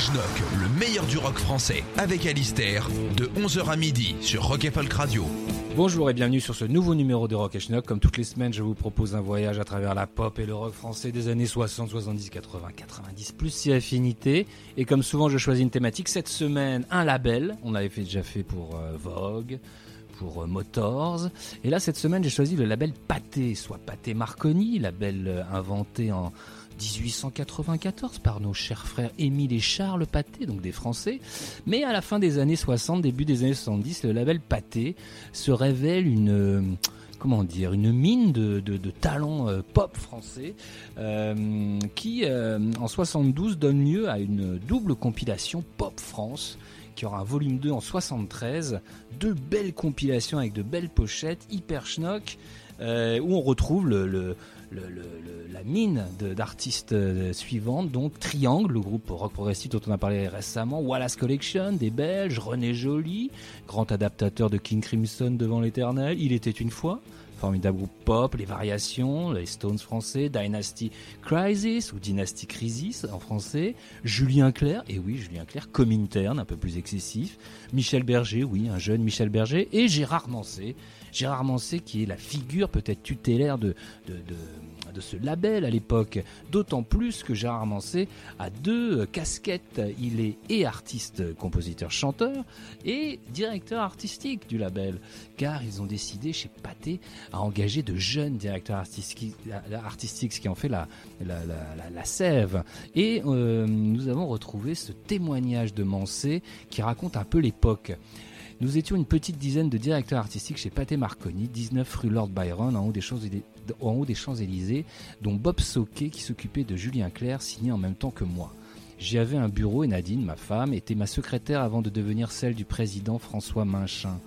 Le meilleur du rock français, avec Alistair, de 11h à midi sur Rock et Folk Radio. Bonjour et bienvenue sur ce nouveau numéro de Rock et Schnock. Comme toutes les semaines, je vous propose un voyage à travers la pop et le rock français des années 60, 70, 80, 90, plus si affinité. Et comme souvent, je choisis une thématique. Cette semaine, un label. On l'avait fait, déjà fait pour euh, Vogue, pour euh, Motors. Et là, cette semaine, j'ai choisi le label Pathé, soit Pathé Marconi, label euh, inventé en 1894 par nos chers frères Émile et Charles Pathé, donc des Français. Mais à la fin des années 60, début des années 70, le label Pathé se révèle une euh, comment dire, une mine de, de, talents euh, pop français euh, qui, en 72, donne lieu à une double compilation Pop France qui aura un volume 2 en 73, deux belles compilations avec de belles pochettes, hyper schnock, où on retrouve le- la mine d'artistes euh, suivantes, donc Triangle, le groupe rock progressif dont on a parlé récemment, Wallace Collection, des Belges, René Joly, grand adaptateur de King Crimson devant l'éternel, Il était une fois, formidable groupe pop, les variations, les Stones français, Dynasty Crisis ou Dynasty Crisis en français, Julien Clerc, et oui Julien Clerc, comme interne, un peu plus excessif, Michel Berger, oui un jeune Michel Berger, et Gérard Mancé, Gérard Mancé qui est la figure peut-être tutélaire de, ce label à l'époque, d'autant plus que Gérard Mancé a deux casquettes, il est et artiste, compositeur, chanteur, et directeur artistique du label, car ils ont décidé chez Pathé à engager de jeunes directeurs artistiques, ce qui en fait la, la, la, la- sève. Et euh, nous avons retrouvé ce témoignage de Mancé qui raconte un peu l'époque. Nous étions une petite dizaine de directeurs artistiques chez Pathé Marconi, 19 rue Lord Byron, en haut des Champs-Élysées, en haut des Champs-Élysées, dont Bob Soquet qui s'occupait de Julien Clerc, signé en même temps que moi. J'y avais un bureau et Nadine, ma femme, était ma secrétaire avant de devenir celle du président François Minchin.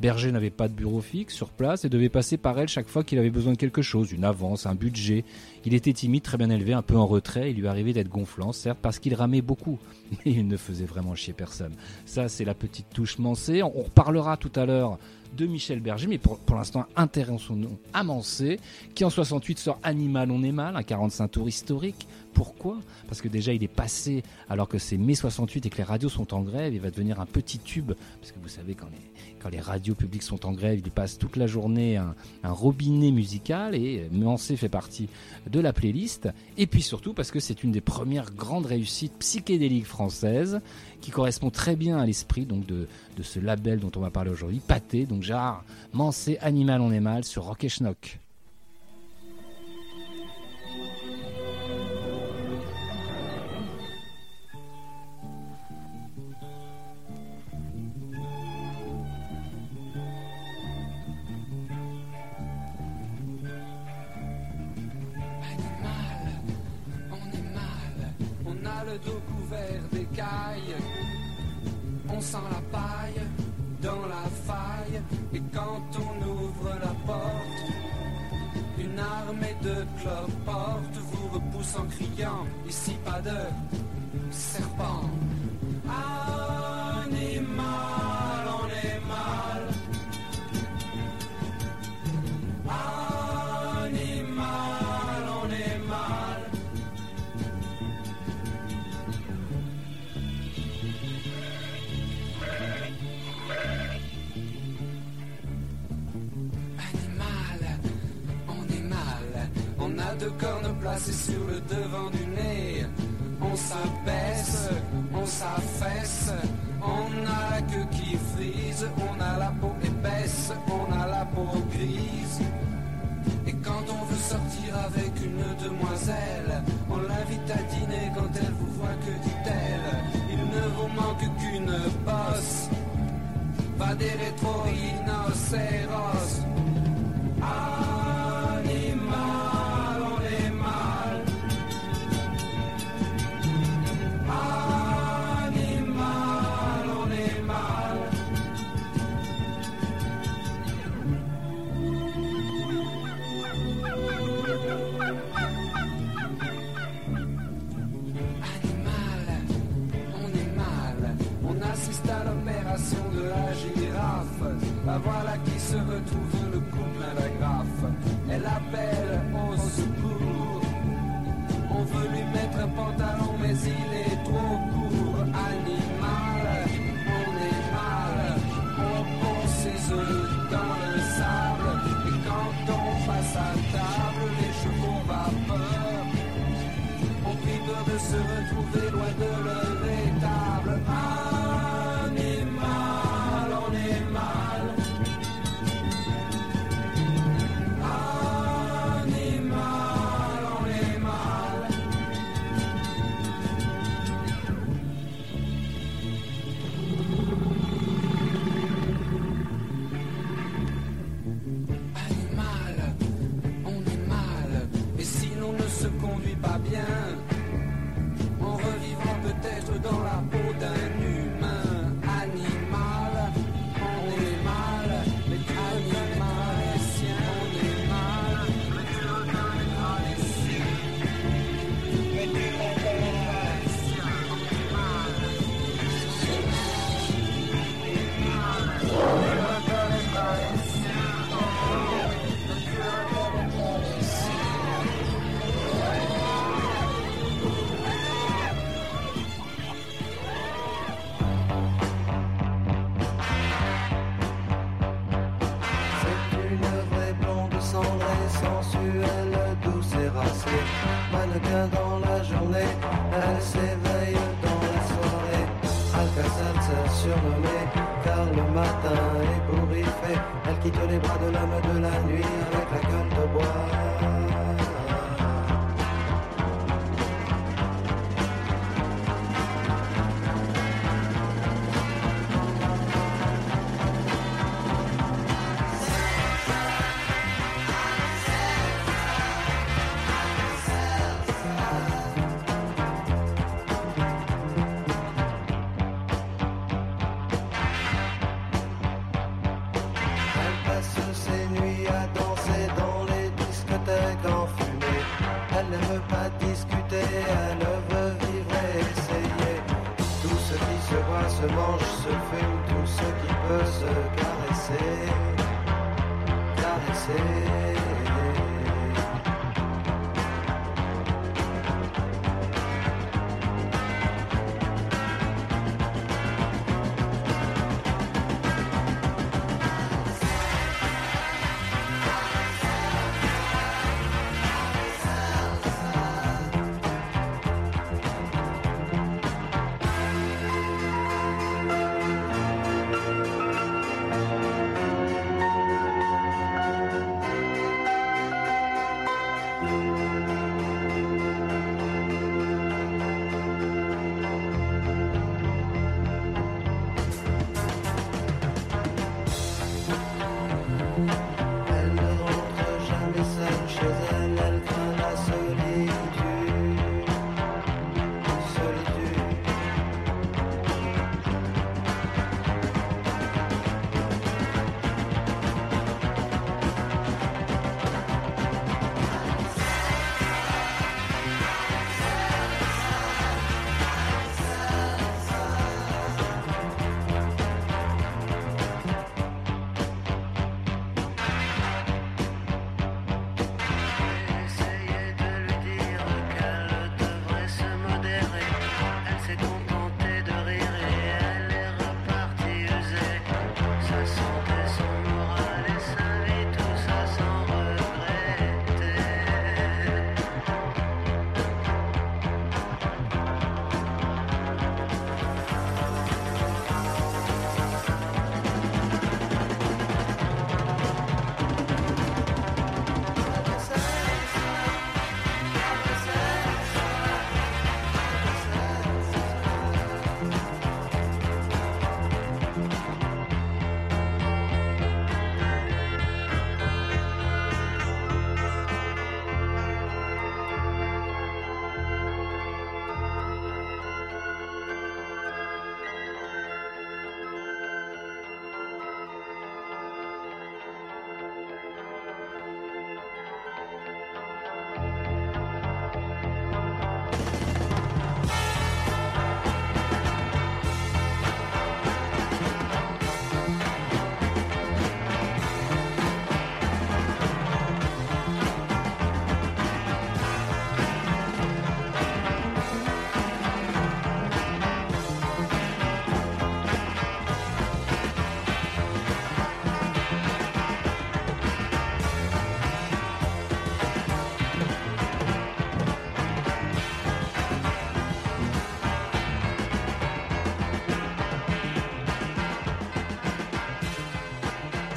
Berger n'avait pas de bureau fixe sur place et devait passer par elle chaque fois qu'il avait besoin de quelque chose, une avance, un budget. Il était timide, très bien élevé, un peu en retrait, il lui arrivait d'être gonflant, certes parce qu'il ramait beaucoup, mais il ne faisait vraiment chier personne. Ça, c'est la petite touche Mancé. On on reparlera tout à l'heure de Michel Berger, mais pour, pour l'instant, intéressons-nous à Mancé, qui en 68 sort Animal, on est mal, un 45 tours historique. Pourquoi? Parce que déjà, il est passé, alors que c'est mai 68 et que les radios sont en grève, il va devenir un petit tube, parce que vous savez, quand les, les radios publiques sont en grève, il passe toute la journée un, robinet musical, et Mancé fait partie de la playlist. Et puis surtout, parce que c'est une des premières grandes réussites psychédéliques françaises, qui correspond très bien à l'esprit de ce label dont on va parler aujourd'hui, Pâté, donc Gérard Mancé, Animal on est mal, sur Rock et Schnock. Le dos couvert d'écailles, on sent la paille dans la faille, et quand on ouvre la porte, une armée de cloportes vous repousse en criant, ici pas de serpent. Animal, deux cornes placées sur le devant du nez. On s'abaisse, on s'affaisse. On a la queue qui frise. On a la peau épaisse. On a la peau grise. Et quand on veut sortir avec une demoiselle, on l'invite à dîner quand elle vous voit, que dit-elle? Il ne vous manque qu'une bosse, pas des rétro-rhinocéros. passé. Mannequin dans la journée, elle s'éveille dans la soirée. Alcacelser surnommé, car le matin est bourrifé. Elle quitte les bras de l'homme de la nuit avec la gueule de bois.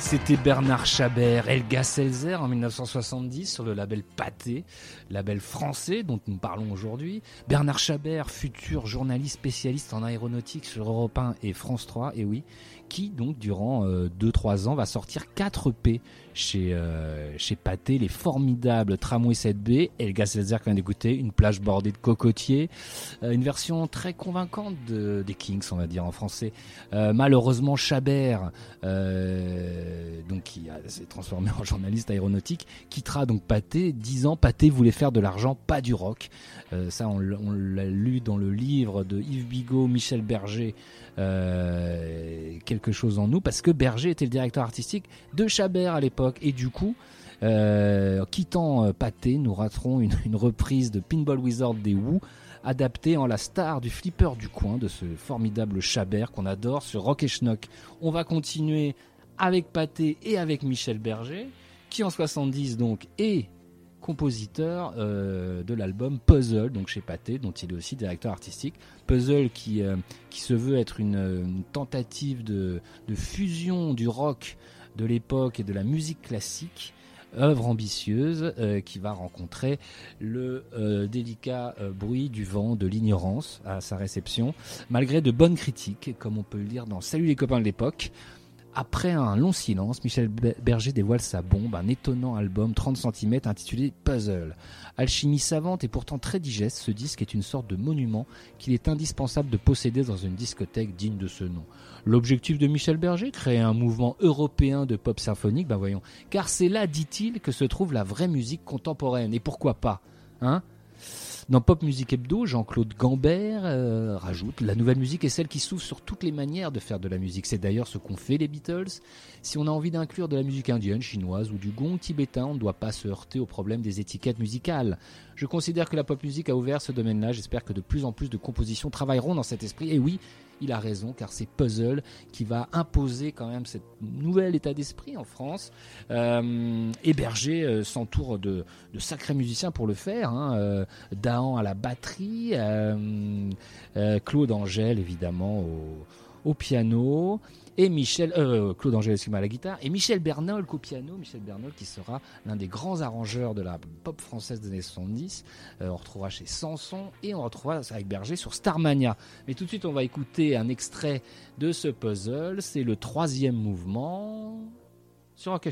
C'était Bernard Chabert, Elga Selzer en 1970 sur le label Pathé, label français dont nous parlons aujourd'hui. Bernard Chabert, futur journaliste spécialiste en aéronautique sur Europe 1 et France 3, et oui, qui donc durant 2-3 ans va sortir 4 P chez, euh, chez Pathé, les formidables Tramway 7B, et le gaz laser qu'on vient d'écouter, une plage bordée de cocotiers, euh, une version très convaincante de, des Kings, on va dire en français. Euh, malheureusement, Chabert, donc qui s'est transformé en journaliste aéronautique, quittera donc Pathé, disant Pathé voulait faire de l'argent, pas du rock. ça, on, l'a lu dans le livre de Yves Bigot, Michel Berger, quelque chose en nous, parce que Berger était le directeur artistique de Chabert à l'époque et du coup, euh, quittant euh, Pâté, nous raterons une, reprise de Pinball Wizard des Who, adaptée en la star du flipper du coin, de ce formidable Chabert qu'on adore sur Rock et Schnock. On va continuer avec Pâté et avec Michel Berger, qui en 70 donc est compositeur euh, de l'album Puzzle, donc chez Pathé, dont il est aussi directeur artistique. Puzzle qui, qui se veut être une, tentative de, de, fusion du rock de l'époque et de la musique classique œuvre ambitieuse euh, qui va rencontrer le euh, délicat euh, bruit du vent de l'ignorance à sa réception, malgré de bonnes critiques, comme on peut le lire dans Salut les copains de l'époque. Après un long silence, Michel Berger dévoile sa bombe, un étonnant album 30 cm intitulé Puzzle. Alchimie savante et pourtant très digeste, ce disque est une sorte de monument qu'il est indispensable de posséder dans une discothèque digne de ce nom. L'objectif de Michel Berger, créer un mouvement européen de pop symphonique, ben voyons. Car c'est là, dit-il, que se trouve la vraie musique contemporaine. Et pourquoi pas Hein? Dans Pop Music Hebdo, Jean-Claude Gambert euh, rajoute La nouvelle musique est celle qui s'ouvre sur toutes les manières de faire de la musique. C'est d'ailleurs ce qu'ont fait les Beatles. Si on a envie d'inclure de la musique indienne, chinoise ou du gong tibétain, on ne doit pas se heurter au problème des étiquettes musicales. Je considère que la pop musique a ouvert ce domaine-là. J'espère que de plus en plus de compositions travailleront dans cet esprit. Et oui, il a raison, car c'est Puzzle qui va imposer quand même cet nouvel état d'esprit en France. Euh, Berger euh, s'entoure de, sacrés musiciens pour le faire. Hein. Euh, Dahan à la batterie, euh, Claude Angèle évidemment au piano et Michel, euh, Claude Angèle à la guitare, et Michel Bernol au piano. Michel Bernol qui sera l'un des grands arrangeurs de la pop française des années 70. Euh, on retrouvera chez Sanson et on retrouvera avec Berger sur Starmania. Mais tout de suite, on va écouter un extrait de ce puzzle. C'est le troisième mouvement sur Rock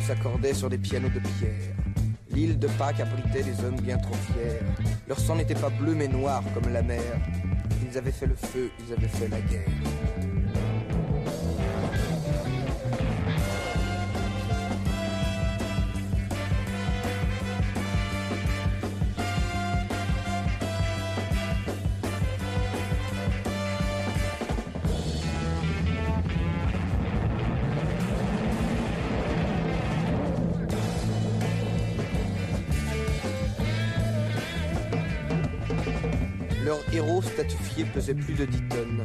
s'accordaient sur des pianos de pierre. L'île de Pâques abritait des hommes bien trop fiers. Leur sang n'était pas bleu mais noir comme la mer. Ils avaient fait le feu, ils avaient fait la guerre. Pesait plus de 10 tonnes.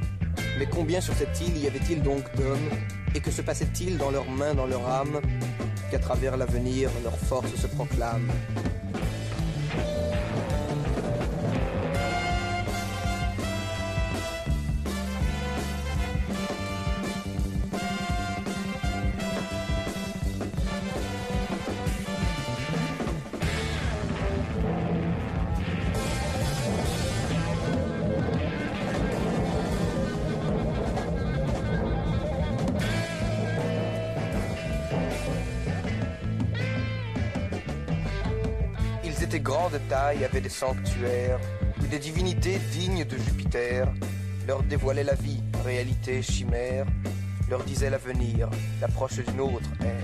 Mais combien sur cette île y avait-il donc d'hommes? Et que se passait-il dans leurs mains, dans leur âme? Qu'à travers l'avenir, leur force se proclame. De taille, avaient des sanctuaires, où des divinités dignes de Jupiter leur dévoilaient la vie, réalité, chimère, leur disaient l'avenir, l'approche d'une autre ère.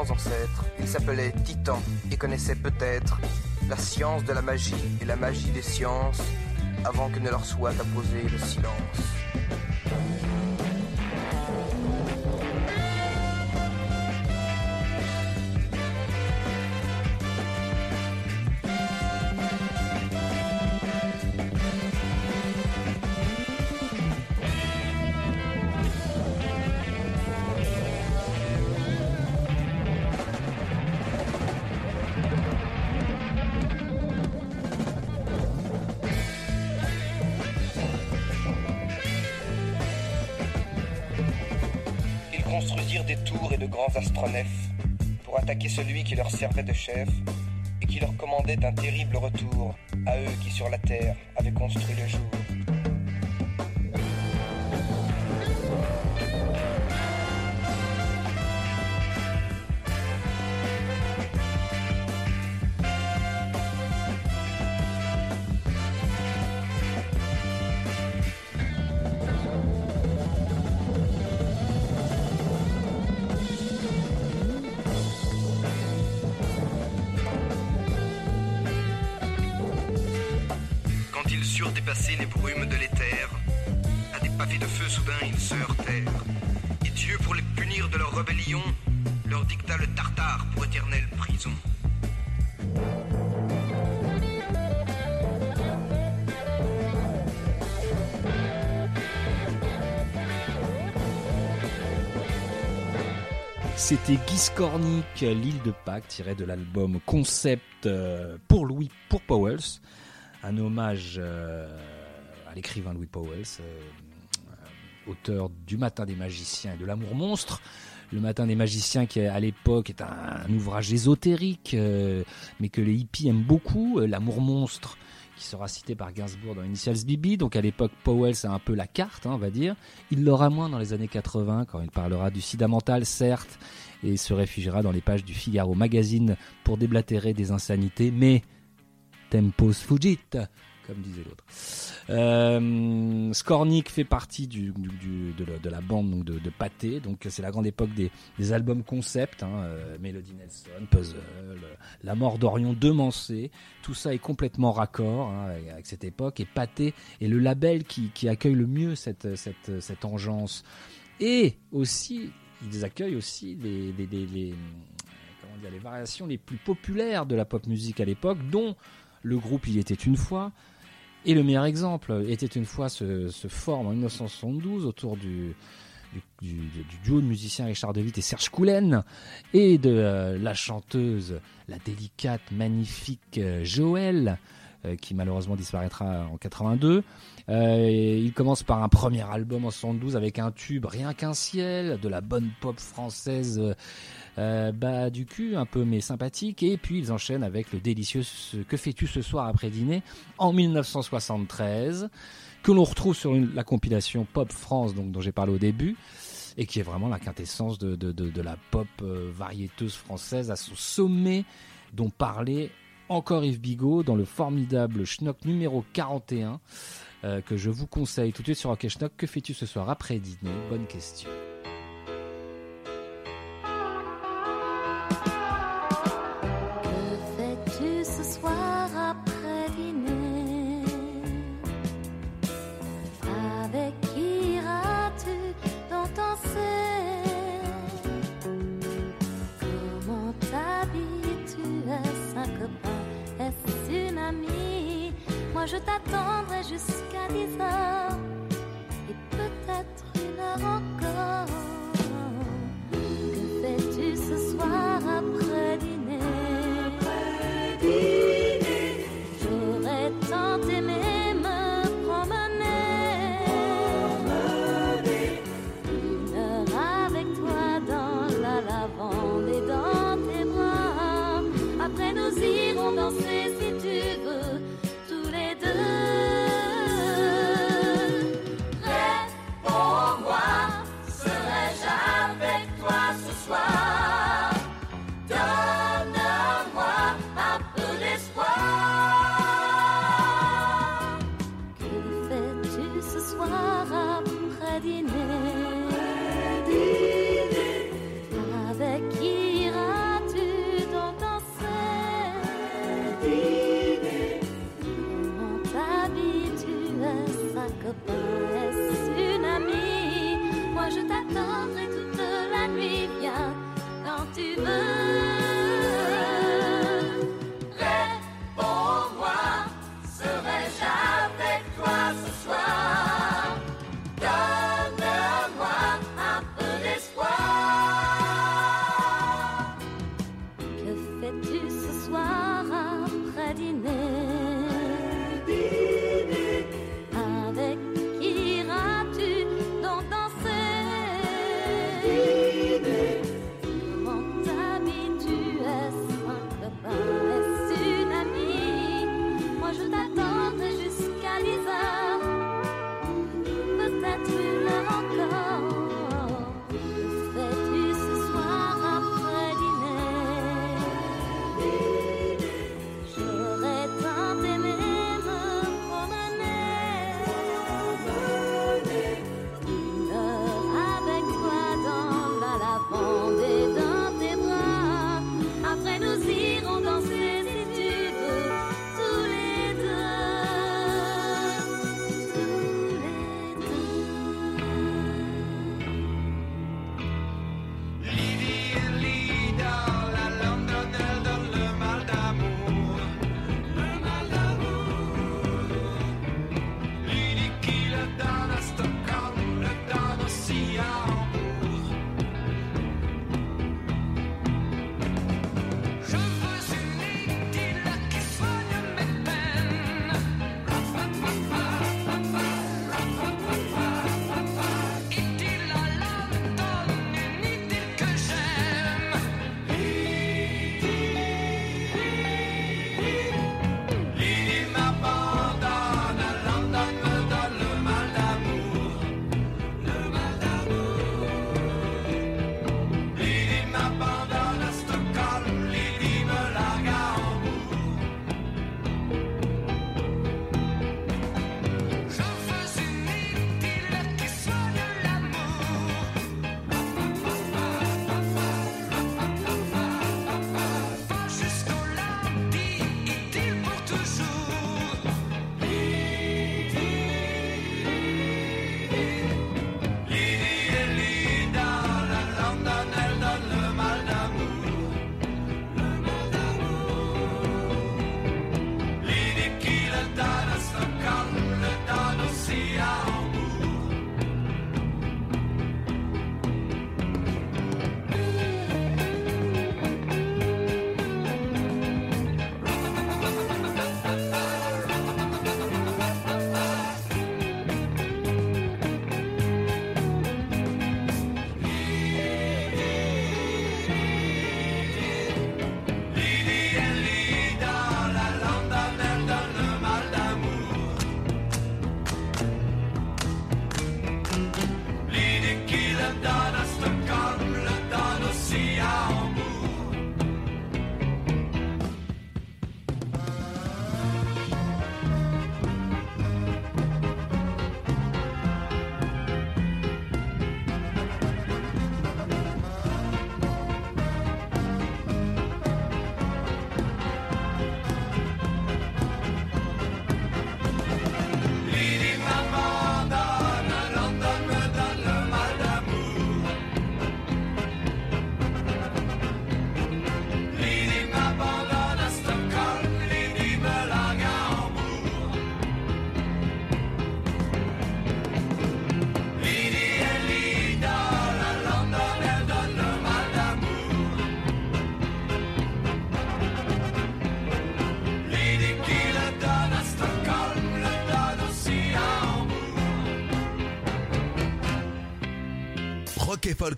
Ancêtres. Ils s'appelaient Titans et connaissaient peut-être la science de la magie et la magie des sciences avant que ne leur soit imposé le silence. Leur servait de chef et qui leur commandait un terrible retour à eux qui sur la terre C'était Guy Scornic, l'île de Pâques, tiré de l'album Concept euh, pour Louis pour Powells, un hommage euh, à l'écrivain Louis Powells, euh, auteur du Matin des magiciens et de l'amour monstre. Le Matin des magiciens, qui à l'époque est un, ouvrage ésotérique, mais que les hippies aiment beaucoup. L'amour monstre, qui sera cité par Gainsbourg dans Initials BB. Donc à l'époque, Powell, c'est un peu la carte, hein, on va dire. Il l'aura moins dans les années 80, quand il parlera du sida mental, certes, et se réfugiera dans les pages du Figaro Magazine pour déblatérer des insanités, mais tempos fugit, comme disait l'autre. Euh, fait partie de, la, de la bande de, de Pâté, donc c'est la grande époque des, albums concept, hein, euh, Melody Nelson, Puzzle, La mort d'Orion, Demancé, tout ça est complètement raccord hein, avec- cette époque, et Pâté est le label qui, accueille le mieux cette, engeance. Et aussi, ils accueillent aussi les variations les plus populaires de la pop musique à l'époque, dont le groupe Il était une fois. Et le meilleur exemple, était une fois se, se forme en 1972 autour du, du, du- du duo de musiciens Richard DeWitt et Serge Coulen, et de euh, la chanteuse, la délicate, magnifique euh, Joël, euh, qui malheureusement disparaîtra en 82. Euh, et il commence par un premier album en 72 avec un tube, Rien qu'un ciel, de la bonne pop française euh, bas du cul, un peu mais sympathique. Et puis ils enchaînent avec le délicieux Que fais-tu ce soir après dîner? En 1973, que l'on retrouve sur une- la compilation Pop France donc, dont j'ai parlé au début. Et qui est vraiment la quintessence de, de, de, de la pop euh, variéteuse française à son sommet, dont parlait encore Yves Bigot dans le formidable Schnock numéro 41 euh, que je vous conseille tout de suite sur Rock Schnock. Que fais-tu ce soir après dîner? Bonne question. Je t'attendrai jusqu'à 10 heures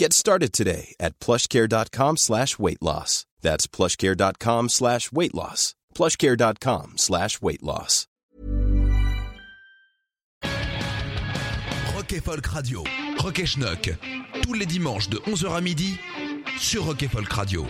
Get started today at plushcare.com slash weight loss. That's plushcare.com slash weight loss. plushcare.com slash weight loss. Rock et Folk Radio. Rock et Schnock. Tous les dimanches de 11h à midi sur Rock et Folk Radio.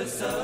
Lorsque le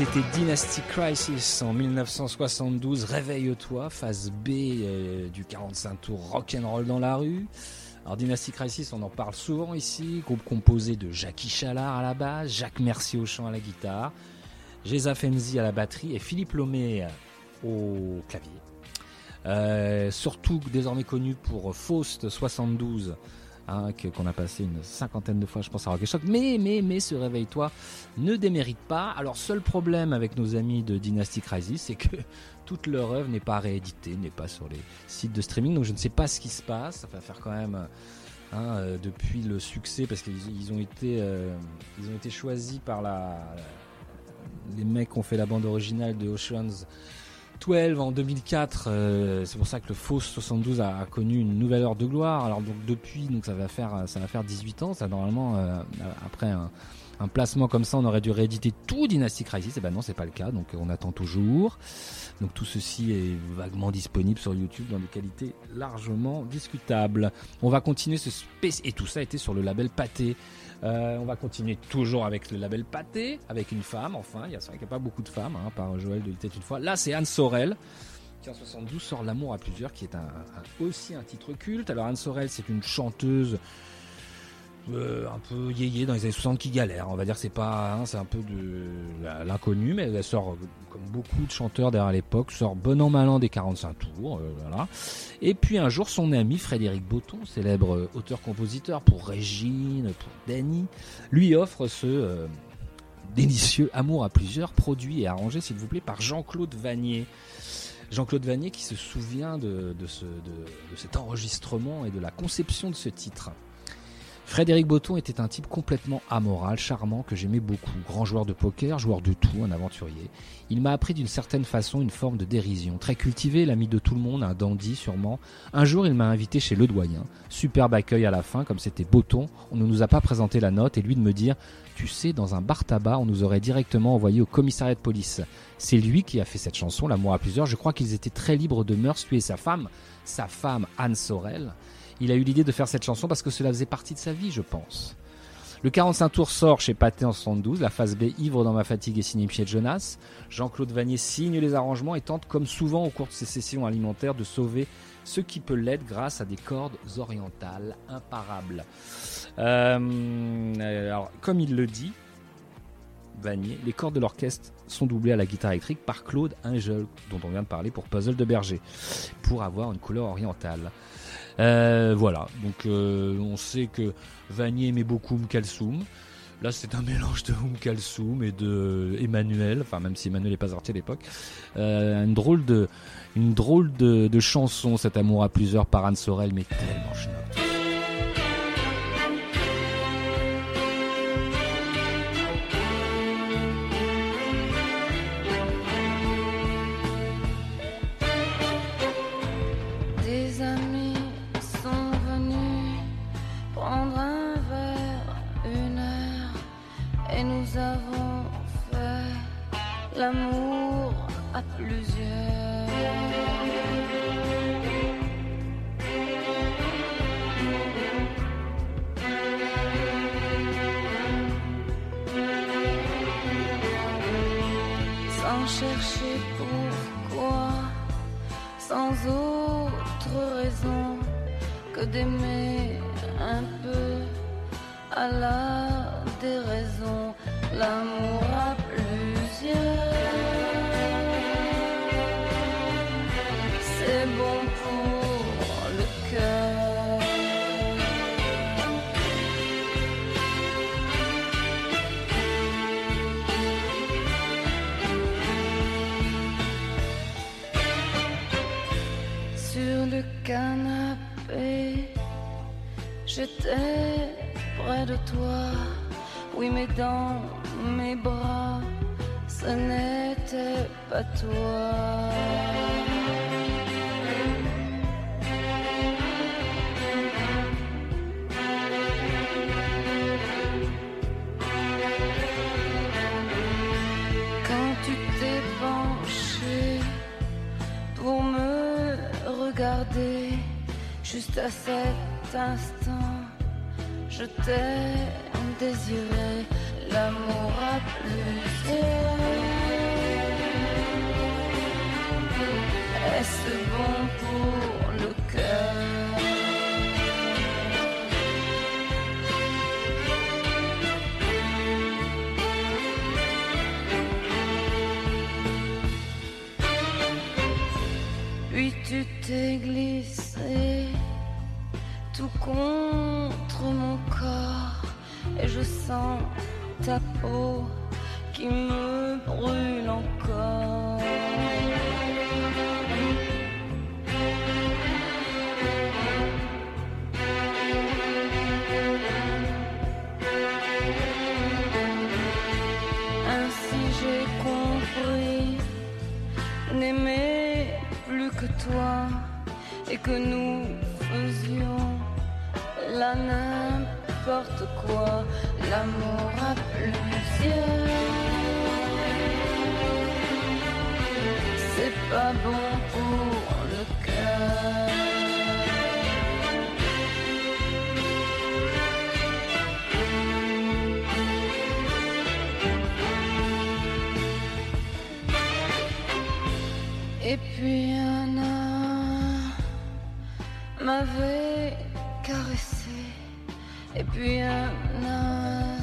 C'était Dynasty Crisis en 1972. Réveille-toi, phase B euh, du 45 tours rock'n'roll dans la rue. Alors Dynasty Crisis, on en parle souvent ici. Groupe composé de Jackie Chalard à la base, Jacques Mercier au chant à la guitare, Geza Fenzi à la batterie et Philippe Lomé au clavier. Euh, surtout désormais connu pour Faust 72 qu'on a passé une cinquantaine de fois, je pense, à Rock Shock. Mais, mais, mais, ce réveille-toi ne démérite pas. Alors, seul problème avec nos amis de Dynasty Crisis, c'est que toute leur œuvre n'est pas rééditée, n'est pas sur les sites de streaming. Donc, je ne sais pas ce qui se passe. Ça va faire quand même. hein, euh, depuis le succès, parce qu'ils ils ont été, euh, ont été choisis par la, les mecs qui ont fait la bande originale de Ocean's 12 en 2004. euh, c'est pour ça que le Fausse 72 a, a connu une nouvelle heure de gloire. Alors donc depuis, donc ça va faire, ça va faire 18 ans. Ça normalement euh, après un, un placement comme ça, on aurait dû rééditer tout Dynasty Crisis. Et ben non, c'est pas le cas. Donc on attend toujours. Donc tout ceci est vaguement disponible sur YouTube dans des qualités largement discutables. On va continuer ce spéc- et tout ça était sur le label Pâté. Euh, on va continuer toujours avec le label Pâté, avec une femme, enfin, il y a, vrai qu'il n'y a pas beaucoup de femmes, hein, par Joël de Il était une fois. Là, c'est Anne Sorel, qui en 72 sort L'amour à plusieurs, qui est aussi un titre culte. Alors Anne Sorel, c'est une chanteuse euh, un peu yéyé dans les années 60 qui galère. On va dire c'est pas, hein, c'est un peu de l'inconnu, mais elle sort euh, comme beaucoup de chanteurs derrière l'époque, sort bon an mal an des 45 tours, euh. Et puis un jour, son ami Frédéric Botton, célèbre auteur-compositeur pour Régine, pour Danny, lui offre ce délicieux Amour à plusieurs, produit et arrangé, s'il vous plaît, par Jean-Claude Vanier. Jean-Claude Vanier qui se souvient de cet enregistrement et de la conception de ce titre. Frédéric Botton était un type complètement amoral, charmant, que j'aimais beaucoup. Grand joueur de poker, joueur de tout, un aventurier. Il m'a appris d'une certaine façon une forme de dérision. Très cultivé, l'ami de tout le monde, un dandy sûrement. Un jour, il m'a invité chez Le Doyen. Superbe accueil à la fin, comme c'était Botton. On ne nous a pas présenté la note et lui de me dire Tu sais, dans un bar tabac, on nous aurait directement envoyé au commissariat de police. C'est lui qui a fait cette chanson, L'amour à plusieurs. Je crois qu'ils étaient très libres de mœurs, lui et sa femme, sa femme Anne Sorel. Il a eu l'idée de faire cette chanson parce que cela faisait partie de sa vie, je pense. Le 45 tours sort chez Pathé en 72, la phase B Ivre dans ma fatigue et signé Michel Jonas. Jean-Claude Vanier signe les arrangements et tente, comme souvent au cours de ses sessions alimentaires, de sauver ce qui peut l'être grâce à des cordes orientales imparables. Euh, comme il le dit, Vanier, les cordes de l'orchestre sont doublées à la guitare électrique par Claude Ingel, dont on vient de parler pour Puzzle de Berger, pour avoir une couleur orientale. Euh, voilà, donc euh, on sait que Vanier aimait beaucoup Oum Kalsoum. Là, c'est un mélange de Oum Kalsoum et de Emmanuel, enfin même si Emmanuel n'est pas sorti à l'époque. Euh, une drôle de, une drôle de, chanson, cet amour à plusieurs par Anne Sorel, mais tellement schnock. L'amour à plusieurs. Sans chercher pourquoi sans autre raison que d'aimer un peu à la déraison l'amour à plusieurs. Dans mes bras, ce n'était pas toi. Quand tu t'es penché pour me regarder, juste à cet instant, je t'ai désiré l'amour à plusieurs. Et puis un homme,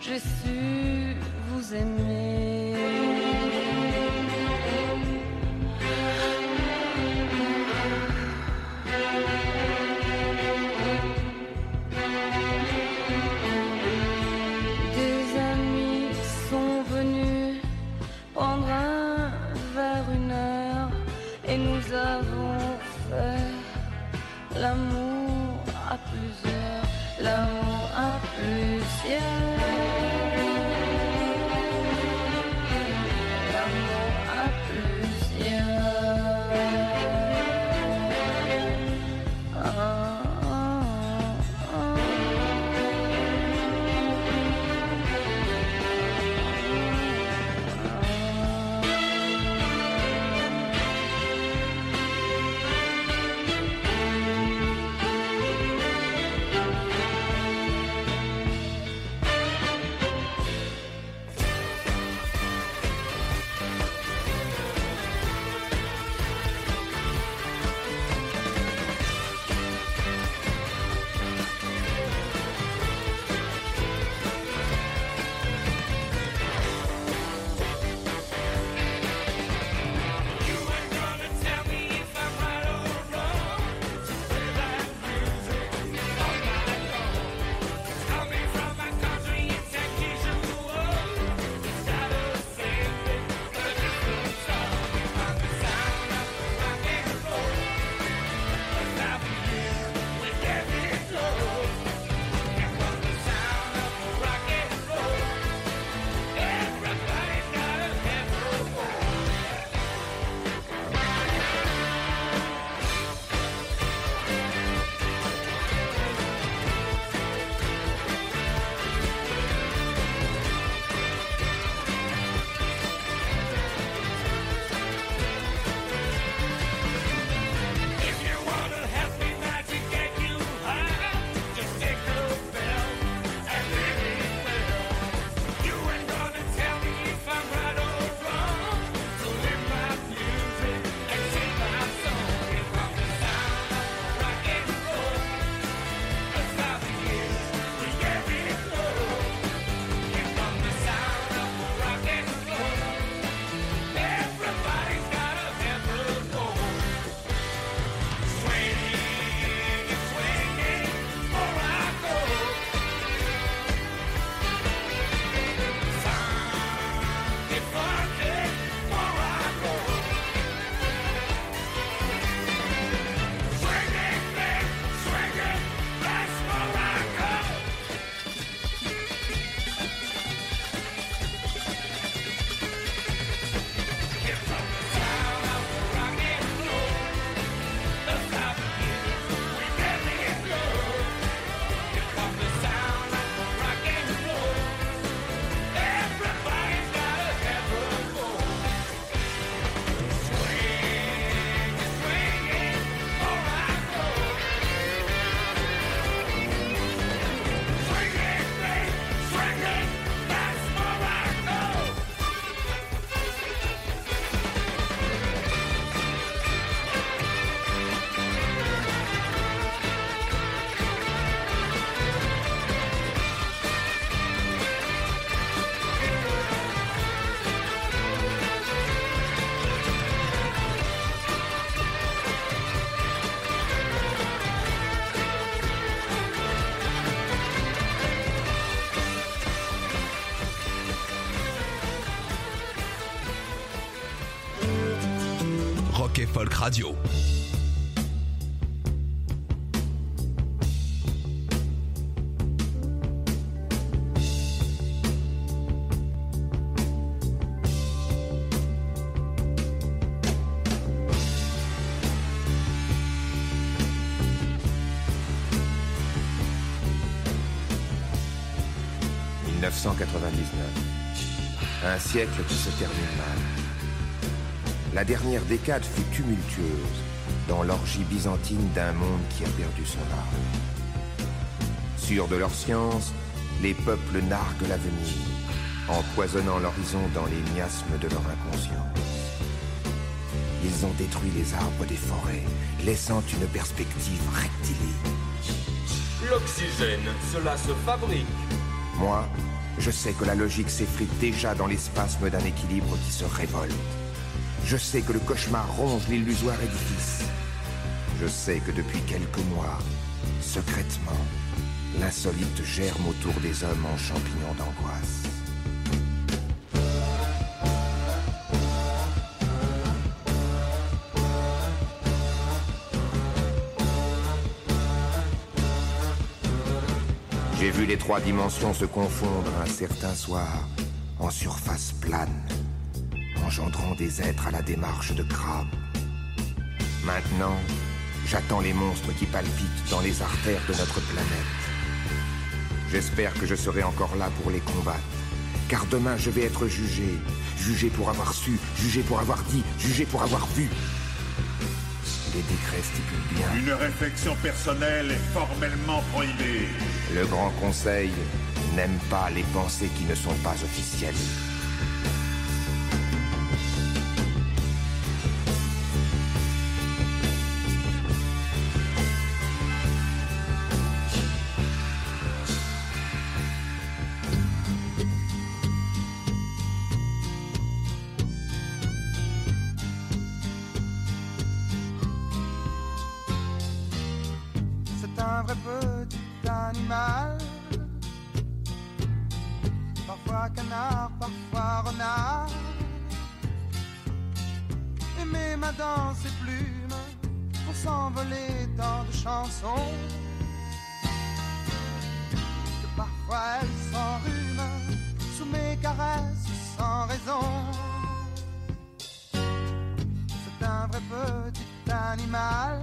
j'ai su vous aimer. L'amour Radio. Un siècle qui se termine mal. La dernière décade fut tumultueuse dans l'orgie byzantine d'un monde qui a perdu son âme. Sûrs de leur science, les peuples narguent l'avenir, empoisonnant l'horizon dans les miasmes de leur inconscience. Ils ont détruit les arbres des forêts, laissant une perspective rectiligne. L'oxygène, cela se fabrique. Moi, je sais que la logique s'effrite déjà dans les spasmes d'un équilibre qui se révolte. Je sais que le cauchemar ronge l'illusoire édifice. Je sais que depuis quelques mois, secrètement, l'insolite germe autour des hommes en champignons d'angoisse. J'ai vu les trois dimensions se confondre un certain soir en surface plane, engendrant des êtres à la démarche de crabes. Maintenant, j'attends les monstres qui palpitent dans les artères de notre planète. J'espère que je serai encore là pour les combattre, car demain je vais être jugé, jugé pour avoir su, jugé pour avoir dit, jugé pour avoir vu. Les décrets stipulent bien. Une réflexion personnelle est formellement prohibée. Le Grand Conseil n'aime pas les pensées qui ne sont pas officielles. Animal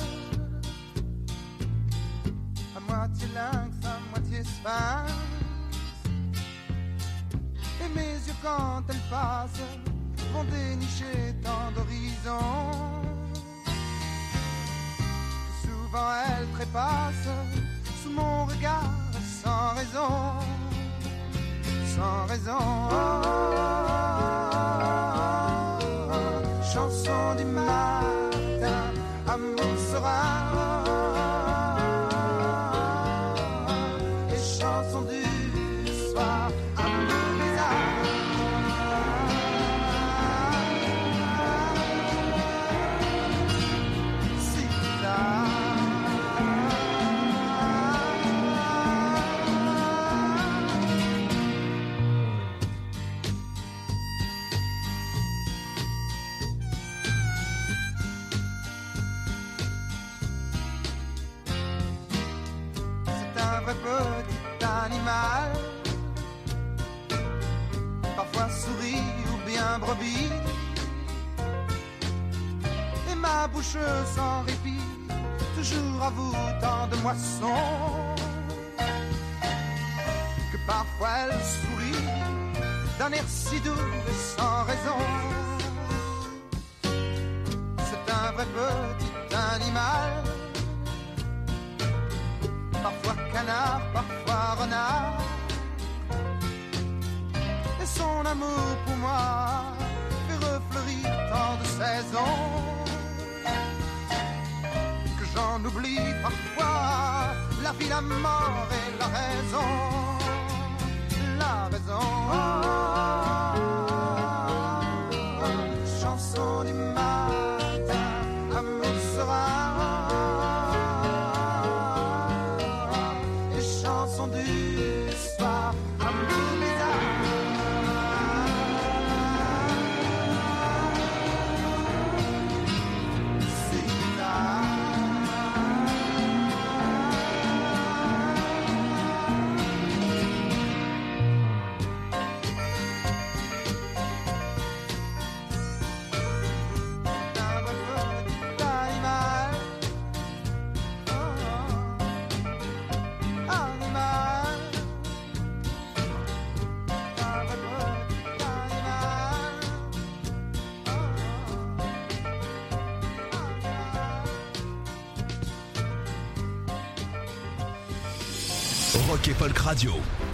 à moitié lynx, à moitié sphinx. Et mes yeux quand elle passe vont dénicher tant d'horizons. Souvent elle trépasse sous mon regard sans raison, sans raison. Chanson du amour sera. Et ma bouche sans répit, toujours à vous tant de moissons. Que parfois elle sourit d'un air si doux et sans raison. C'est un vrai petit animal parfois canard, parfois renard. Et son amour pour moi que j'en oublie parfois la vie, la mort et la raison. La raison. Rock Radio.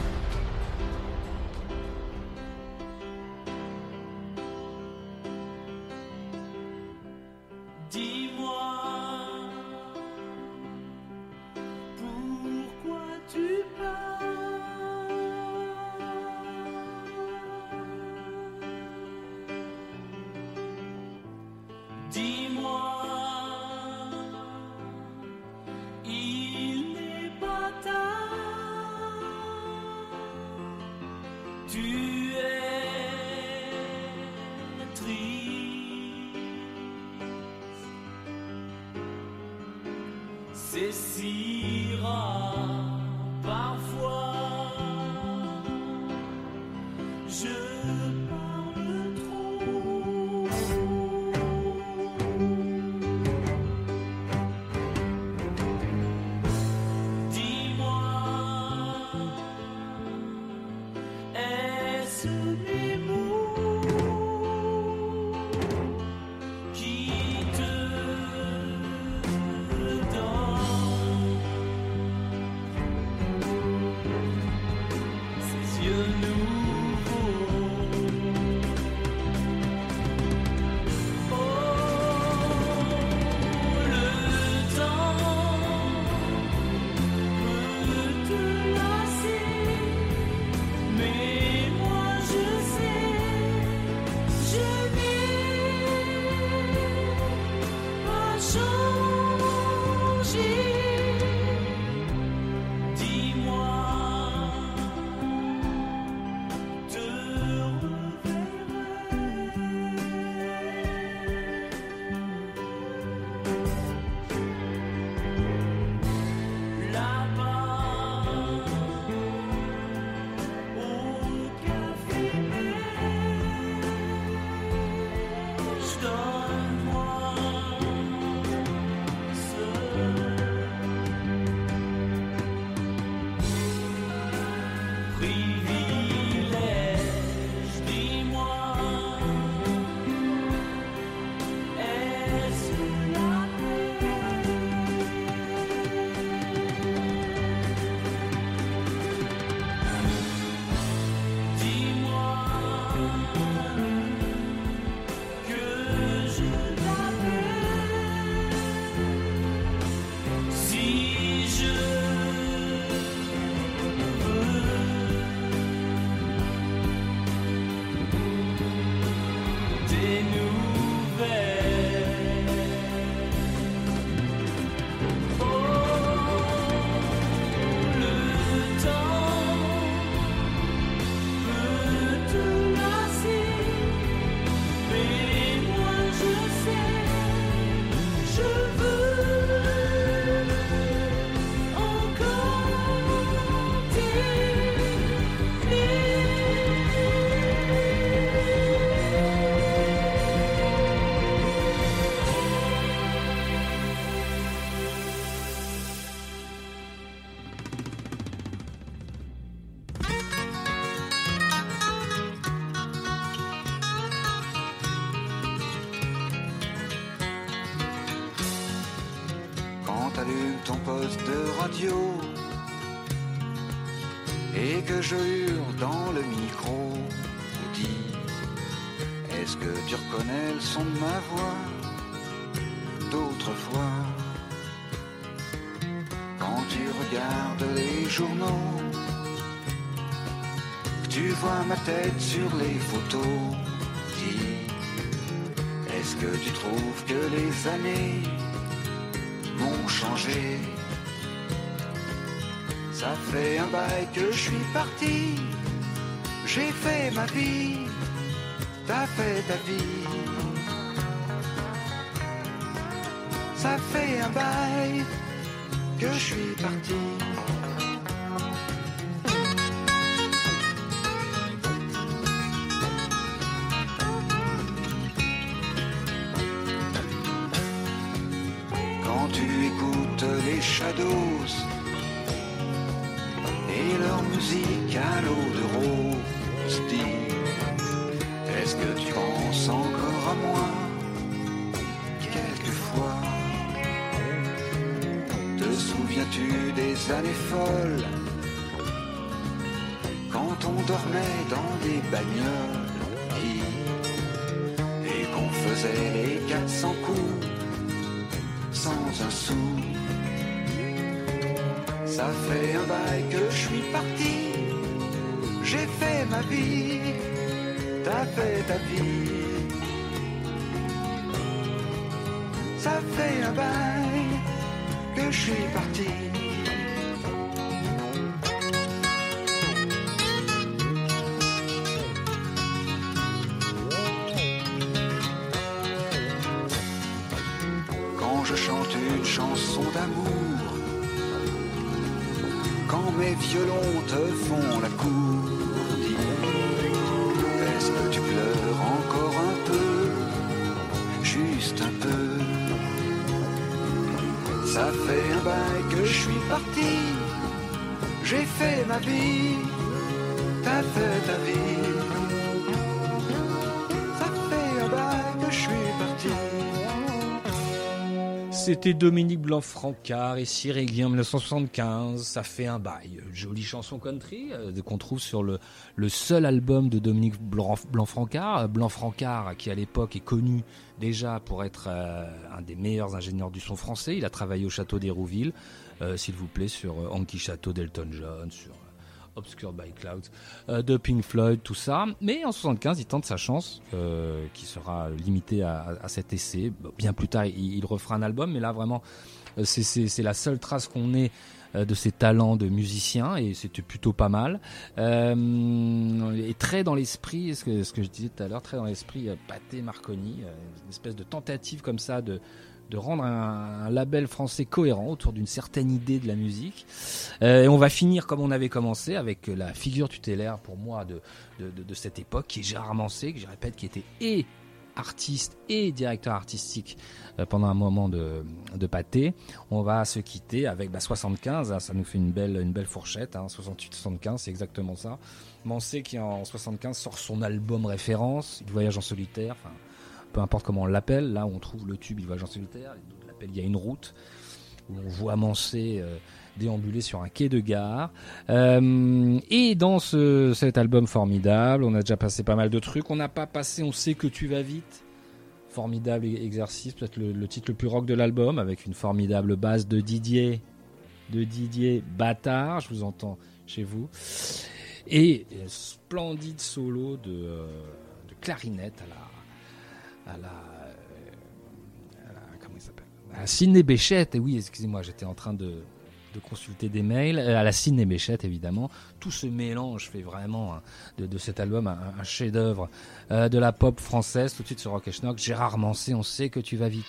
le son de ma voix d'autrefois. Quand tu regardes les journaux, tu vois ma tête sur les photos, dis, est-ce que tu trouves que les années m'ont changé? Ça fait un bail que je suis parti, j'ai fait ma vie, t'as fait ta vie. ça fait un bail que je suis parti. années folles, quand on dormait dans des bagnoles, et qu'on faisait les 400 coups sans un sou. Ça fait un bail que je suis parti, j'ai fait ma vie, t'as fait ta vie. Ça fait un bail que je suis parti. Quand mes violons te font la cour, est-ce que tu pleures encore un peu, juste un peu? Ça fait un bail que je suis parti, j'ai fait ma vie, t'as fait ta vie. C'était Dominique Blanc-Francard et Cyril Guillaume 1975. Ça fait un bail. Jolie chanson country euh, qu'on trouve sur le, seul album de Dominique Blanc- Blanc-Francard. Blanc-Francard qui à l'époque est connu déjà pour être euh, un des meilleurs ingénieurs du son français. Il a travaillé au château d'Hérouville, euh, s'il vous plaît, sur euh, Anki Château d'Elton John, Obscured by Clouds, euh, de Pink Floyd, tout ça. Mais en 75, il tente sa chance, euh, qui sera limitée à, à cet essai. Bien plus tard, il, il refera un album, mais là vraiment, euh, c'est- la seule trace qu'on ait euh, de ses talents de musicien et c'était plutôt pas mal. Euh, et très dans l'esprit, ce que, ce que je disais tout à l'heure, très dans l'esprit euh, Pathé Marconi, une espèce de tentative comme ça de de rendre un, label français cohérent autour d'une certaine idée de la musique. Euh, et on va finir comme on avait commencé avec la figure tutélaire pour moi de, de, cette époque qui est Gérard Mancé, que je répète qui était et artiste et directeur artistique euh, pendant un moment de, de pâté. On va se quitter avec bah, 75, hein, ça nous fait une belle, une belle fourchette, hein, 68-75, c'est exactement ça. Mancé qui en 75 sort son album référence, Il voyage en solitaire, enfin peu importe comment on l'appelle, là on trouve le tube Il voyage en solitaire, d'autres l'appellent Il y a une route, où on voit Mancé euh, déambuler sur un quai de gare. Euh, et dans ce, cet album formidable, on a déjà passé pas mal de trucs, on n'a pas passé On sait que tu vas vite, formidable exercice, peut-être le, titre le plus rock de l'album, avec une formidable base de Didier, de Didier Bâtard, je vous entends chez vous, et un splendide solo de, euh, de clarinette à la, à la, euh, à la- comment il s'appelle, à Sidney Béchette. Et oui, excusez-moi, j'étais en train de, de consulter des mails Euh, à la Sidney Béchette évidemment. Tout ce mélange fait vraiment hein, de, de cet album un, un chef-d'œuvre euh, de la pop française. Tout de suite sur Rock et Schnock, Gérard Mancé, on sait que tu vas vite.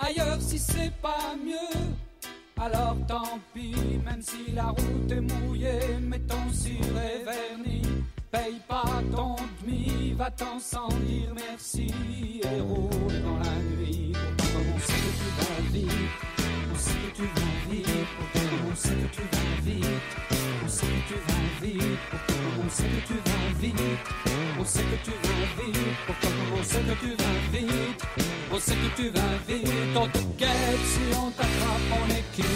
Ailleurs si c'est pas mieux. Alors tant pis, même si la route est mouillée, mets ton ciré vernis. Paye pas ton demi, va-t'en sans tu vas vite, on te guette si on t'attrape en équipe.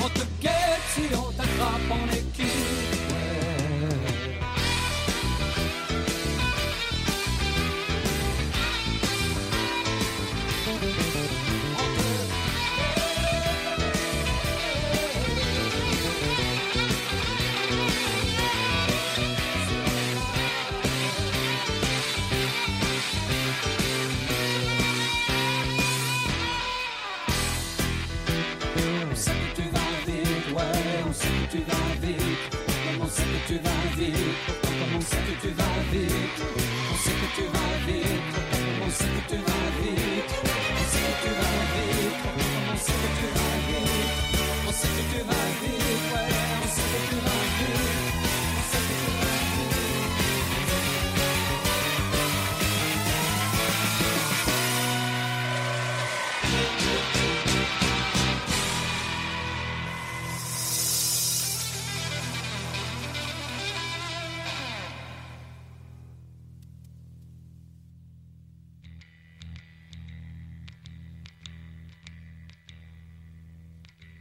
On te guette si on t'attrape équipe. que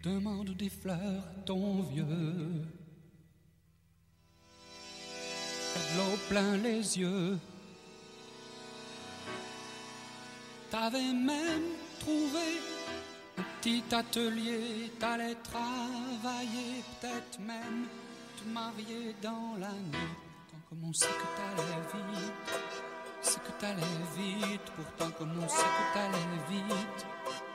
Demande des fleurs à ton vieux. T'as de l'eau plein les yeux. T'avais même trouvé un petit atelier. T'allais travailler, peut-être même te marier dans la nuit. Pourtant, comme on sait que t'allais vite, c'est que t'allais vite. Pourtant, comme on sait que t'allais vite.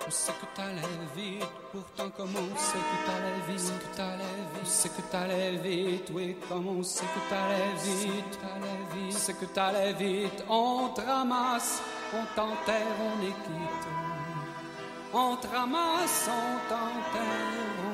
On sait que t'allais vite, pourtant comme on sait que t'allais vite, que t'allais vite, c'est que t'allais vite, oui, comme on sait que t'allais vite, vite, c'est que t'allais vite, on te ramasse, on t'enterre, on est quitte, on te ramasse, on t'enterre,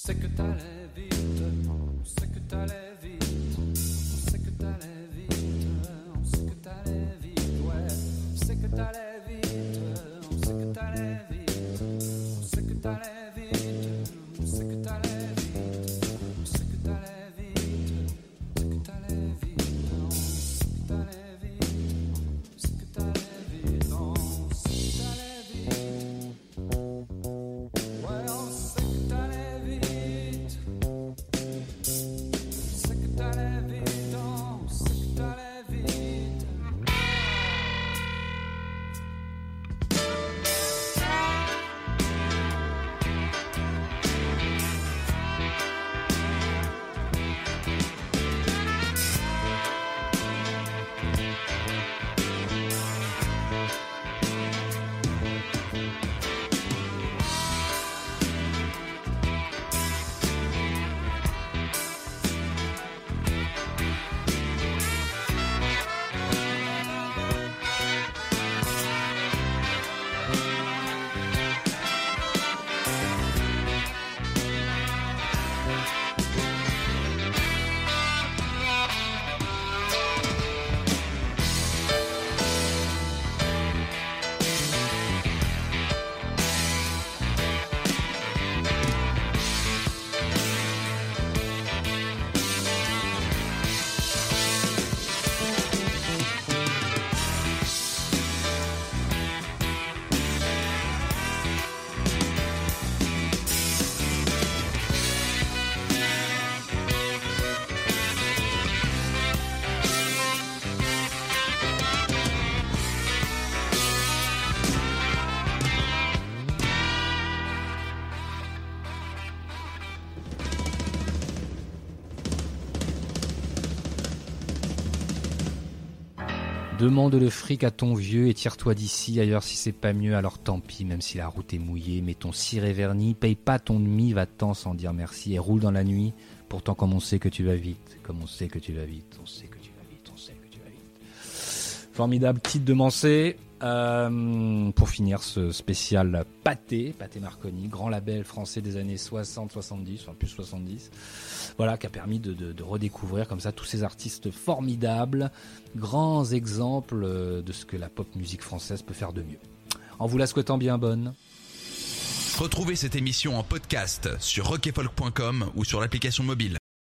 Sait que t'allais vite, sait que t'allais vite, Demande le fric à ton vieux et tire-toi d'ici. Ailleurs, si c'est pas mieux, alors tant pis, même si la route est mouillée. Mets ton ciré verni, paye pas ton demi, va-t'en sans dire merci et roule dans la nuit. Pourtant, comme on sait que tu vas vite, comme on sait que tu vas vite, on sait que tu vas vite, on sait que tu vas vite. Formidable titre de Mansé. Euh, pour finir ce spécial Pâté, Pâté Marconi, grand label français des années 60-70, enfin plus 70, voilà, qui a permis de, redécouvrir comme ça tous ces artistes formidables, grands exemples euh, de ce que la pop musique française peut faire de mieux. En vous la souhaitant bien bonne. Retrouvez cette émission en podcast sur rockefolk.com ou sur l'application mobile.